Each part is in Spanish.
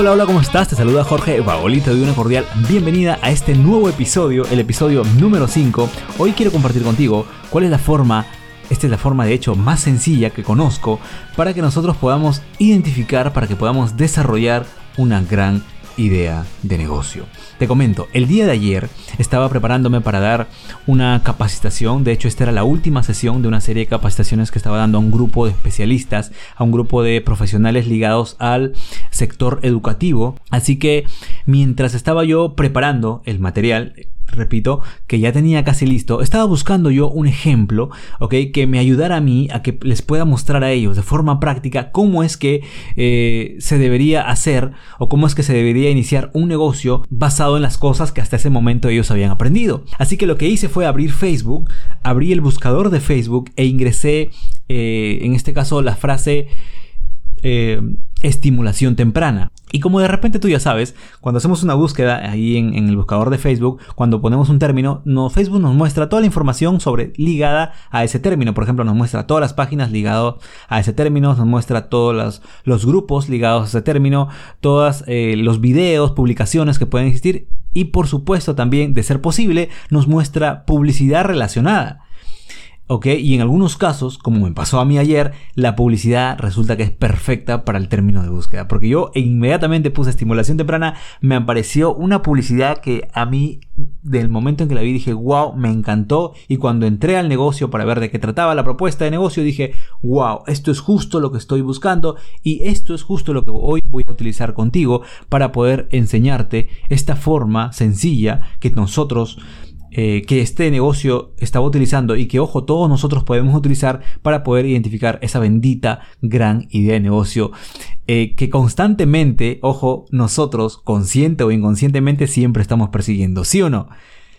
Hola, hola, ¿cómo estás? Te saluda Jorge Baoli, te una cordial bienvenida a este nuevo episodio, el episodio número 5. Hoy quiero compartir contigo cuál es la forma, esta es la forma de hecho más sencilla que conozco para que nosotros podamos identificar, para que podamos desarrollar una gran idea de negocio. Te comento, el día de ayer estaba preparándome para dar una capacitación, de hecho esta era la última sesión de una serie de capacitaciones que estaba dando a un grupo de especialistas, a un grupo de profesionales ligados al sector educativo, así que mientras estaba yo preparando el material, repito, que ya tenía casi listo, estaba buscando yo un ejemplo, ¿ok? Que me ayudara a mí a que les pueda mostrar a ellos de forma práctica cómo es que eh, se debería hacer o cómo es que se debería iniciar un negocio basado en las cosas que hasta ese momento ellos habían aprendido. Así que lo que hice fue abrir Facebook, abrí el buscador de Facebook e ingresé, eh, en este caso, la frase... Eh, estimulación temprana. Y como de repente tú ya sabes, cuando hacemos una búsqueda ahí en, el buscador de Facebook, cuando ponemos un término, no, Facebook nos muestra toda la información sobre ligada a ese término. Por ejemplo, nos muestra todas las páginas ligadas a ese término, nos muestra todos los, grupos ligados a ese término, todos eh, los videos, publicaciones que pueden existir y por supuesto también, de ser posible, nos muestra publicidad relacionada. ¿Ok? Y en algunos casos, como me pasó a mí ayer, la publicidad resulta que es perfecta para el término de búsqueda. Porque yo inmediatamente puse estimulación temprana, me apareció una publicidad que a mí, del momento en que la vi, dije, wow, me encantó. Y cuando entré al negocio para ver de qué trataba la propuesta de negocio, dije, wow, esto es justo lo que estoy buscando y esto es justo lo que hoy voy a utilizar contigo para poder enseñarte esta forma sencilla que nosotros eh, que este negocio estaba utilizando y que, ojo, todos nosotros podemos utilizar para poder identificar esa bendita gran idea de negocio eh, que constantemente, ojo, nosotros, consciente o inconscientemente, siempre estamos persiguiendo, ¿sí o no?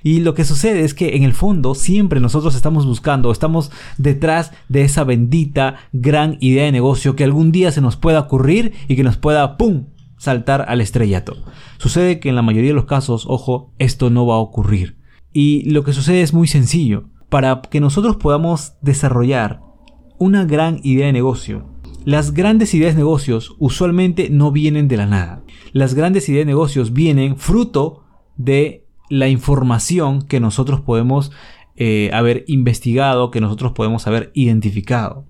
Y lo que sucede es que en el fondo siempre nosotros estamos buscando, estamos detrás de esa bendita gran idea de negocio que algún día se nos pueda ocurrir y que nos pueda, ¡pum!, saltar al estrellato. Sucede que en la mayoría de los casos, ojo, esto no va a ocurrir. Y lo que sucede es muy sencillo. Para que nosotros podamos desarrollar una gran idea de negocio, las grandes ideas de negocios usualmente no vienen de la nada. Las grandes ideas de negocios vienen fruto de la información que nosotros podemos eh, haber investigado, que nosotros podemos haber identificado.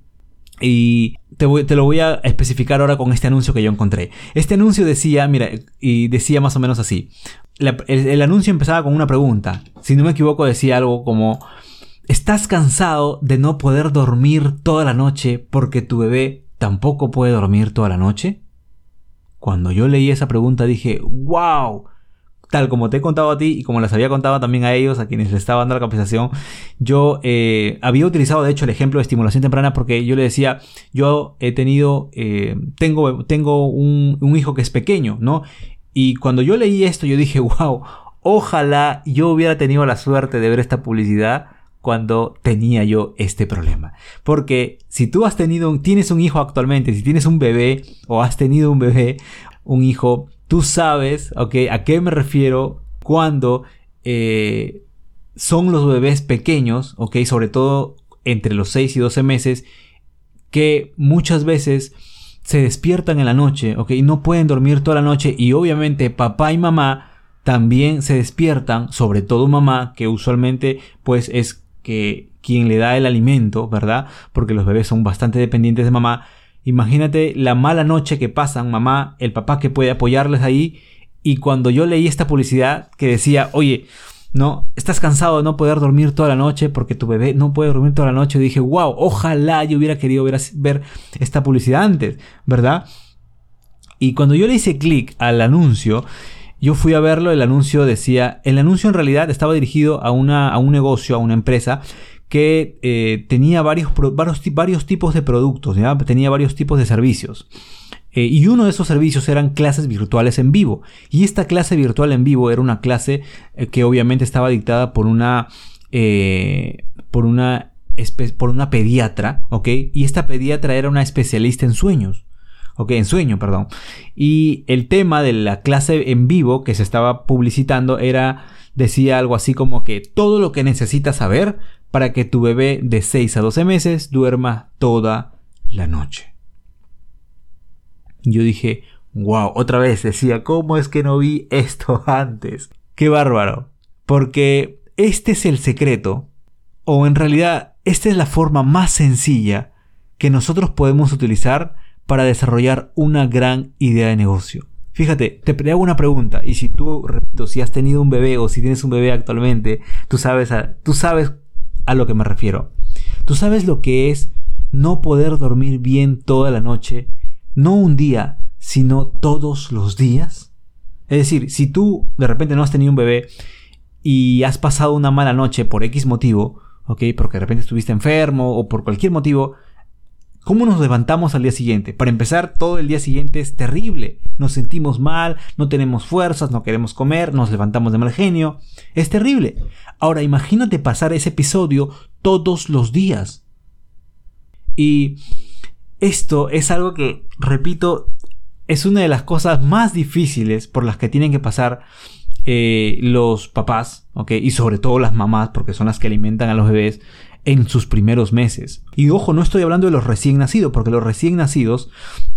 Y te, te, lo voy a especificar ahora con este anuncio que yo encontré. Este anuncio decía, mira, y decía más o menos así el, anuncio empezaba con una pregunta. Si no me equivoco, decía algo como: ¿Estás cansado de no poder dormir toda la noche porque tu bebé tampoco puede dormir toda la noche? Cuando yo leí esa pregunta dije: ¡Wow! Tal como te he contado a ti y como les había contado también a ellos, a quienes les estaba dando la capacitación, yo eh, había utilizado de hecho el ejemplo de estimulación temprana porque yo le decía, yo he tenido, eh, tengo, tengo un, un, hijo que es pequeño, ¿no? Y cuando yo leí esto, yo dije, wow, ojalá yo hubiera tenido la suerte de ver esta publicidad cuando tenía yo este problema. Porque si tú has tenido, tienes un hijo actualmente, si tienes un bebé o has tenido un bebé, un hijo, tú sabes, ok, a qué me refiero cuando eh, son los bebés pequeños, ok, sobre todo entre los 6 y 12 meses, que muchas veces se despiertan en la noche, ¿ok? No pueden dormir toda la noche y obviamente papá y mamá también se despiertan, sobre todo mamá, que usualmente pues es que quien le da el alimento, ¿verdad? Porque los bebés son bastante dependientes de mamá. Imagínate la mala noche que pasan mamá, el papá que puede apoyarles ahí. Y cuando yo leí esta publicidad que decía, oye, ¿no? Estás cansado de no poder dormir toda la noche porque tu bebé no puede dormir toda la noche. dije, wow, ojalá yo hubiera querido ver, ver esta publicidad antes, ¿verdad? Y cuando yo le hice clic al anuncio, yo fui a verlo, el anuncio decía, el anuncio en realidad estaba dirigido a, una, a un negocio, a una empresa que eh, tenía varios, varios, varios, tipos de productos, tenía varios tipos de servicios. Eh, y uno de esos servicios eran clases virtuales en vivo. Y esta clase virtual en vivo era una clase eh, que obviamente estaba dictada por una, por una, por una pediatra, ¿ok? Y esta pediatra era una especialista en sueños. Ok, en sueño, perdón. Y el tema de la clase en vivo que se estaba publicitando era, decía algo así como que todo lo que necesitas saber para que tu bebé de 6 a 12 meses duerma toda la noche. Yo dije, Wow, otra vez decía, ¿cómo es que no vi esto antes? Qué bárbaro. Porque este es el secreto, o en realidad esta es la forma más sencilla que nosotros podemos utilizar para desarrollar una gran idea de negocio. Fíjate, te hago una pregunta y si tú, repito, si has tenido un bebé o si tienes un bebé actualmente, tú sabes tú sabes a lo que me refiero. Tú sabes lo que es no poder dormir bien toda la noche, no un día, sino todos los días. Es decir, si tú de repente no has tenido un bebé y has pasado una mala noche por X motivo, ¿ok? Porque de repente estuviste enfermo o por cualquier motivo, ¿Cómo nos levantamos al día siguiente? Para empezar, todo el día siguiente es terrible. Nos sentimos mal, no tenemos fuerzas, no queremos comer, nos levantamos de mal genio. Es terrible. Ahora imagínate pasar ese episodio todos los días. Y esto es algo que, repito, es una de las cosas más difíciles por las que tienen que pasar eh, los papás, ¿ok? Y sobre todo las mamás, porque son las que alimentan a los bebés en sus primeros meses. Y ojo, no estoy hablando de los recién nacidos, porque los recién nacidos,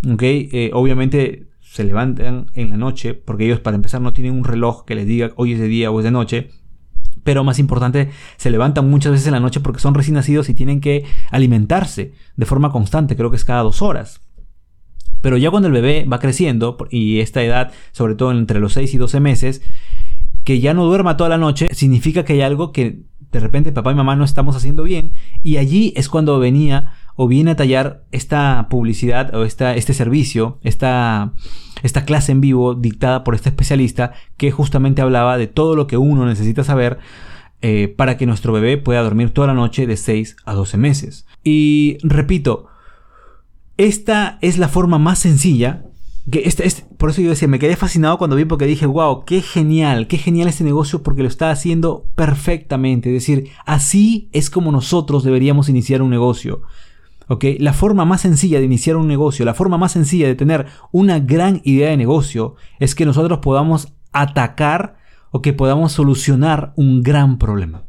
¿ok? Eh, obviamente se levantan en la noche, porque ellos para empezar no tienen un reloj que les diga hoy es de día o es de noche. Pero más importante, se levantan muchas veces en la noche porque son recién nacidos y tienen que alimentarse de forma constante, creo que es cada dos horas. Pero ya cuando el bebé va creciendo, y esta edad, sobre todo entre los 6 y 12 meses, que ya no duerma toda la noche, significa que hay algo que de repente papá y mamá no estamos haciendo bien. Y allí es cuando venía o viene a tallar esta publicidad o esta, este servicio, esta, esta clase en vivo dictada por este especialista que justamente hablaba de todo lo que uno necesita saber eh, para que nuestro bebé pueda dormir toda la noche de 6 a 12 meses. Y repito, esta es la forma más sencilla. Que este, este, por eso yo decía, me quedé fascinado cuando vi porque dije, wow, qué genial, qué genial este negocio porque lo está haciendo perfectamente. Es decir, así es como nosotros deberíamos iniciar un negocio. ¿ok? La forma más sencilla de iniciar un negocio, la forma más sencilla de tener una gran idea de negocio es que nosotros podamos atacar o que podamos solucionar un gran problema.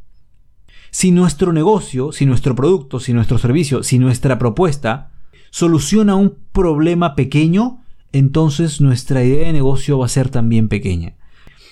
Si nuestro negocio, si nuestro producto, si nuestro servicio, si nuestra propuesta soluciona un problema pequeño, entonces nuestra idea de negocio va a ser también pequeña.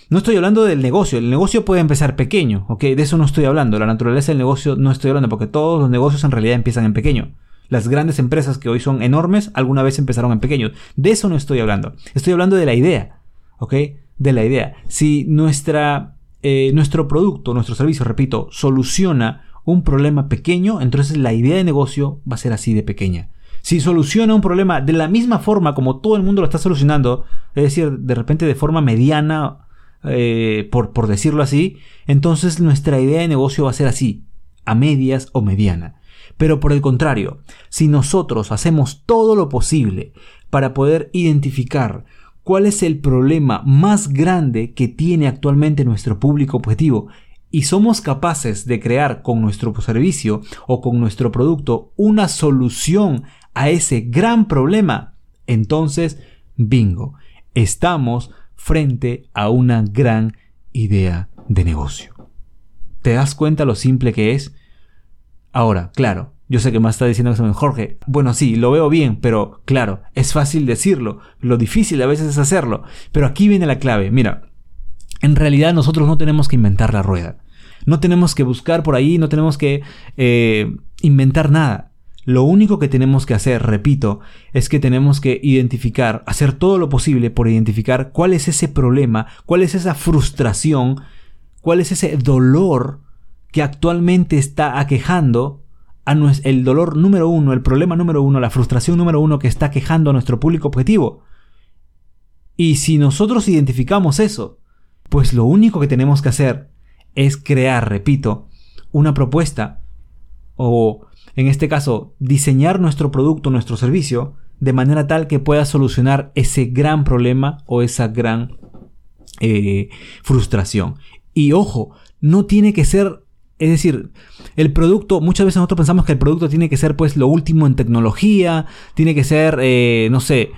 No estoy hablando del negocio, el negocio puede empezar pequeño, ¿ok? De eso no estoy hablando, la naturaleza del negocio no estoy hablando, porque todos los negocios en realidad empiezan en pequeño. Las grandes empresas que hoy son enormes, alguna vez empezaron en pequeños. De eso no estoy hablando. Estoy hablando de la idea, ¿ok? De la idea. Si nuestra, eh, nuestro producto, nuestro servicio, repito, soluciona un problema pequeño, entonces la idea de negocio va a ser así de pequeña. Si soluciona un problema de la misma forma como todo el mundo lo está solucionando, es decir, de repente de forma mediana, eh, por, por decirlo así, entonces nuestra idea de negocio va a ser así, a medias o mediana. Pero por el contrario, si nosotros hacemos todo lo posible para poder identificar cuál es el problema más grande que tiene actualmente nuestro público objetivo y somos capaces de crear con nuestro servicio o con nuestro producto una solución a ese gran problema, entonces, bingo, estamos frente a una gran idea de negocio. ¿Te das cuenta lo simple que es? Ahora, claro, yo sé que me está diciendo Jorge. Bueno, sí, lo veo bien, pero claro, es fácil decirlo. Lo difícil a veces es hacerlo. Pero aquí viene la clave. Mira, en realidad nosotros no tenemos que inventar la rueda. No tenemos que buscar por ahí, no tenemos que eh, inventar nada. Lo único que tenemos que hacer, repito, es que tenemos que identificar, hacer todo lo posible por identificar cuál es ese problema, cuál es esa frustración, cuál es ese dolor que actualmente está aquejando a el dolor número uno, el problema número uno, la frustración número uno que está quejando a nuestro público objetivo. Y si nosotros identificamos eso, pues lo único que tenemos que hacer es crear, repito, una propuesta o en este caso, diseñar nuestro producto, nuestro servicio, de manera tal que pueda solucionar ese gran problema o esa gran eh, frustración. Y ojo, no tiene que ser, es decir, el producto, muchas veces nosotros pensamos que el producto tiene que ser pues lo último en tecnología, tiene que ser, eh, no sé,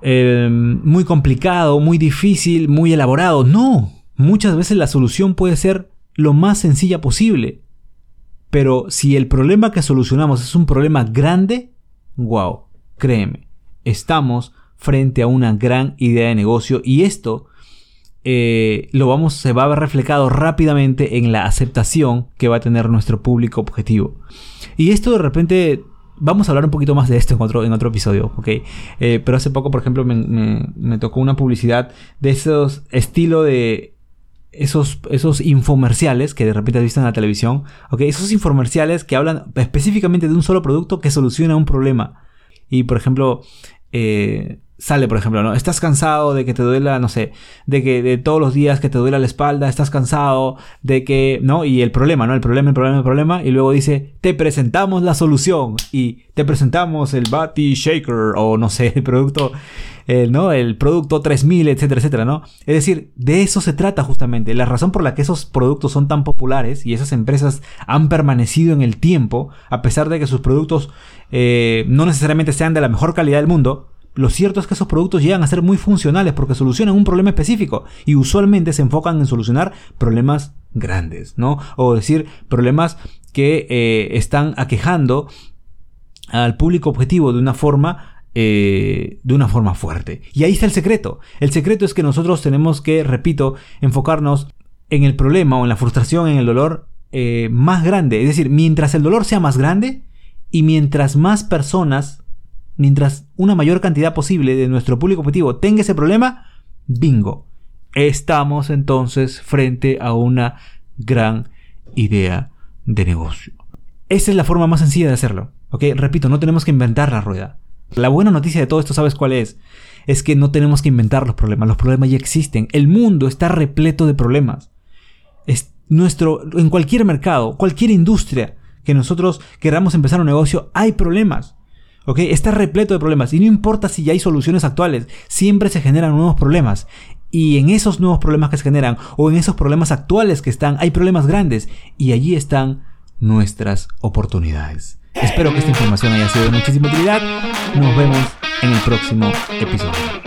em, muy complicado, muy difícil, muy elaborado. No, muchas veces la solución puede ser lo más sencilla posible. Pero si el problema que solucionamos es un problema grande, wow, créeme, estamos frente a una gran idea de negocio y esto eh, lo vamos, se va a ver reflejado rápidamente en la aceptación que va a tener nuestro público objetivo. Y esto de repente vamos a hablar un poquito más de esto en otro, en otro episodio, ¿ok? Eh, pero hace poco, por ejemplo, me, tocó una publicidad de esos estilo de esos, esos infomerciales que de repente has visto en la televisión, ¿ok? Esos infomerciales que hablan específicamente de un solo producto que soluciona un problema. Y, por ejemplo, eh, sale, por ejemplo, ¿no? Estás cansado de que te duela, no sé, de que de todos los días que te duela la espalda, estás cansado de que, ¿no? Y el problema, ¿no? El problema, el problema, el problema. Y luego dice, te presentamos la solución. Y te presentamos el Bati Shaker o no sé, el producto, el, ¿no? El producto 3000, etcétera, etcétera, ¿no? Es decir, de eso se trata justamente. La razón por la que esos productos son tan populares y esas empresas han permanecido en el tiempo, a pesar de que sus productos eh, no necesariamente sean de la mejor calidad del mundo, lo cierto es que esos productos llegan a ser muy funcionales porque solucionan un problema específico y usualmente se enfocan en solucionar problemas grandes, ¿no? O decir, problemas que eh, están aquejando al público objetivo de una forma eh, de una forma fuerte. Y ahí está el secreto. El secreto es que nosotros tenemos que, repito, enfocarnos en el problema o en la frustración, en el dolor eh, más grande. Es decir, mientras el dolor sea más grande y mientras más personas mientras una mayor cantidad posible de nuestro público objetivo tenga ese problema, bingo. Estamos entonces frente a una gran idea de negocio. Esa es la forma más sencilla de hacerlo. ¿ok? Repito, no tenemos que inventar la rueda. La buena noticia de todo esto, ¿sabes cuál es? Es que no tenemos que inventar los problemas. Los problemas ya existen. El mundo está repleto de problemas. Es nuestro, en cualquier mercado, cualquier industria que nosotros queramos empezar un negocio, hay problemas. Está repleto de problemas y no importa si ya hay soluciones actuales, siempre se generan nuevos problemas. Y en esos nuevos problemas que se generan o en esos problemas actuales que están, hay problemas grandes y allí están nuestras oportunidades. Espero que esta información haya sido de muchísima utilidad. Nos vemos en el próximo episodio.